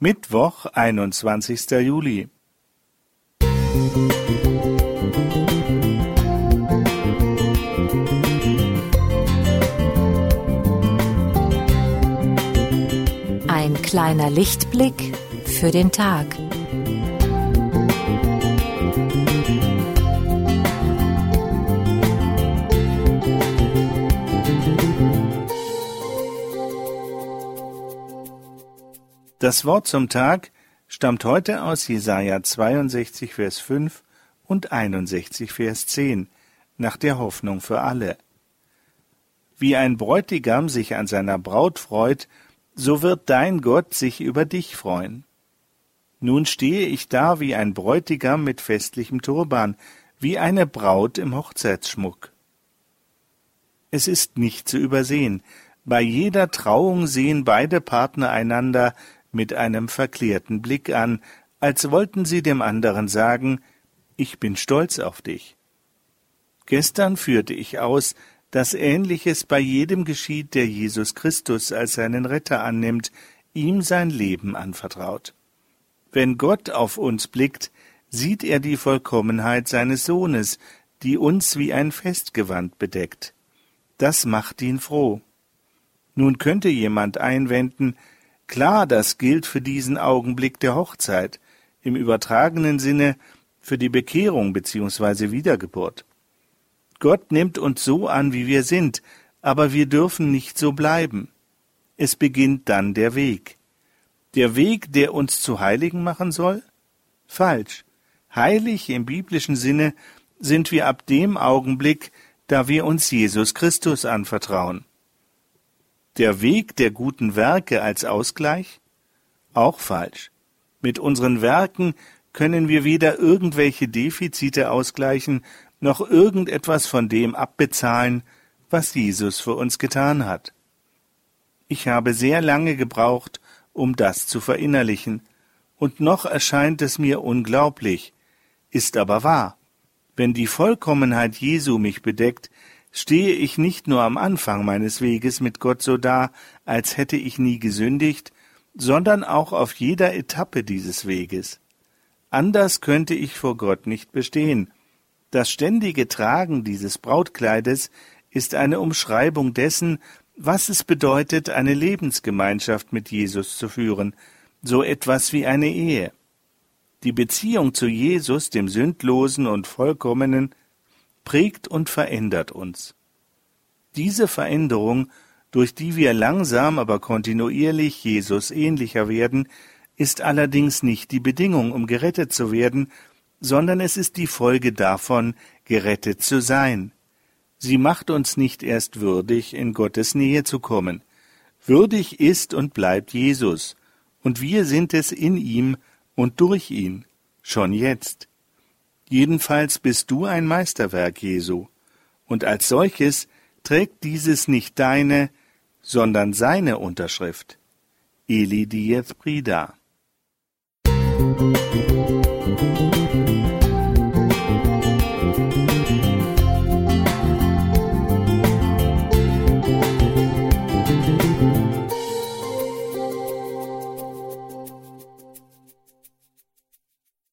Mittwoch, einundzwanzigster Juli. Ein kleiner Lichtblick für den Tag. Das Wort zum Tag stammt heute aus Jesaja 62, Vers 5 und 61, Vers 10, nach der Hoffnung für alle. Wie ein Bräutigam sich an seiner Braut freut, so wird dein Gott sich über dich freuen. Nun stehe ich da wie ein Bräutigam mit festlichem Turban, wie eine Braut im Hochzeitsschmuck. Es ist nicht zu übersehen, bei jeder Trauung sehen beide Partner einander mit einem verklärten Blick an, als wollten sie dem anderen sagen, ich bin stolz auf dich. Gestern führte ich aus, dass Ähnliches bei jedem geschieht, der Jesus Christus als seinen Retter annimmt, ihm sein Leben anvertraut. Wenn Gott auf uns blickt, sieht er die Vollkommenheit seines Sohnes, die uns wie ein Festgewand bedeckt. Das macht ihn froh. Nun könnte jemand einwenden, Klar, das gilt für diesen Augenblick der Hochzeit, im übertragenen Sinne für die Bekehrung bzw. Wiedergeburt. Gott nimmt uns so an, wie wir sind, aber wir dürfen nicht so bleiben. Es beginnt dann der Weg. Der Weg, der uns zu Heiligen machen soll? Falsch. Heilig im biblischen Sinne sind wir ab dem Augenblick, da wir uns Jesus Christus anvertrauen. Der Weg der guten Werke als Ausgleich? Auch falsch. Mit unseren Werken können wir weder irgendwelche Defizite ausgleichen, noch irgendetwas von dem abbezahlen, was Jesus für uns getan hat. Ich habe sehr lange gebraucht, um das zu verinnerlichen, und noch erscheint es mir unglaublich, ist aber wahr. Wenn die Vollkommenheit Jesu mich bedeckt, stehe ich nicht nur am Anfang meines Weges mit Gott so da, als hätte ich nie gesündigt, sondern auch auf jeder Etappe dieses Weges. Anders könnte ich vor Gott nicht bestehen. Das ständige Tragen dieses Brautkleides ist eine Umschreibung dessen, was es bedeutet, eine Lebensgemeinschaft mit Jesus zu führen, so etwas wie eine Ehe. Die Beziehung zu Jesus, dem Sündlosen und Vollkommenen, prägt und verändert uns. Diese Veränderung, durch die wir langsam aber kontinuierlich Jesus ähnlicher werden, ist allerdings nicht die Bedingung, um gerettet zu werden, sondern es ist die Folge davon, gerettet zu sein. Sie macht uns nicht erst würdig, in Gottes Nähe zu kommen. Würdig ist und bleibt Jesus, und wir sind es in ihm und durch ihn, schon jetzt. Jedenfalls bist du ein Meisterwerk Jesu, und als solches trägt dieses nicht deine, sondern seine Unterschrift. Eli Diez Brida. Musik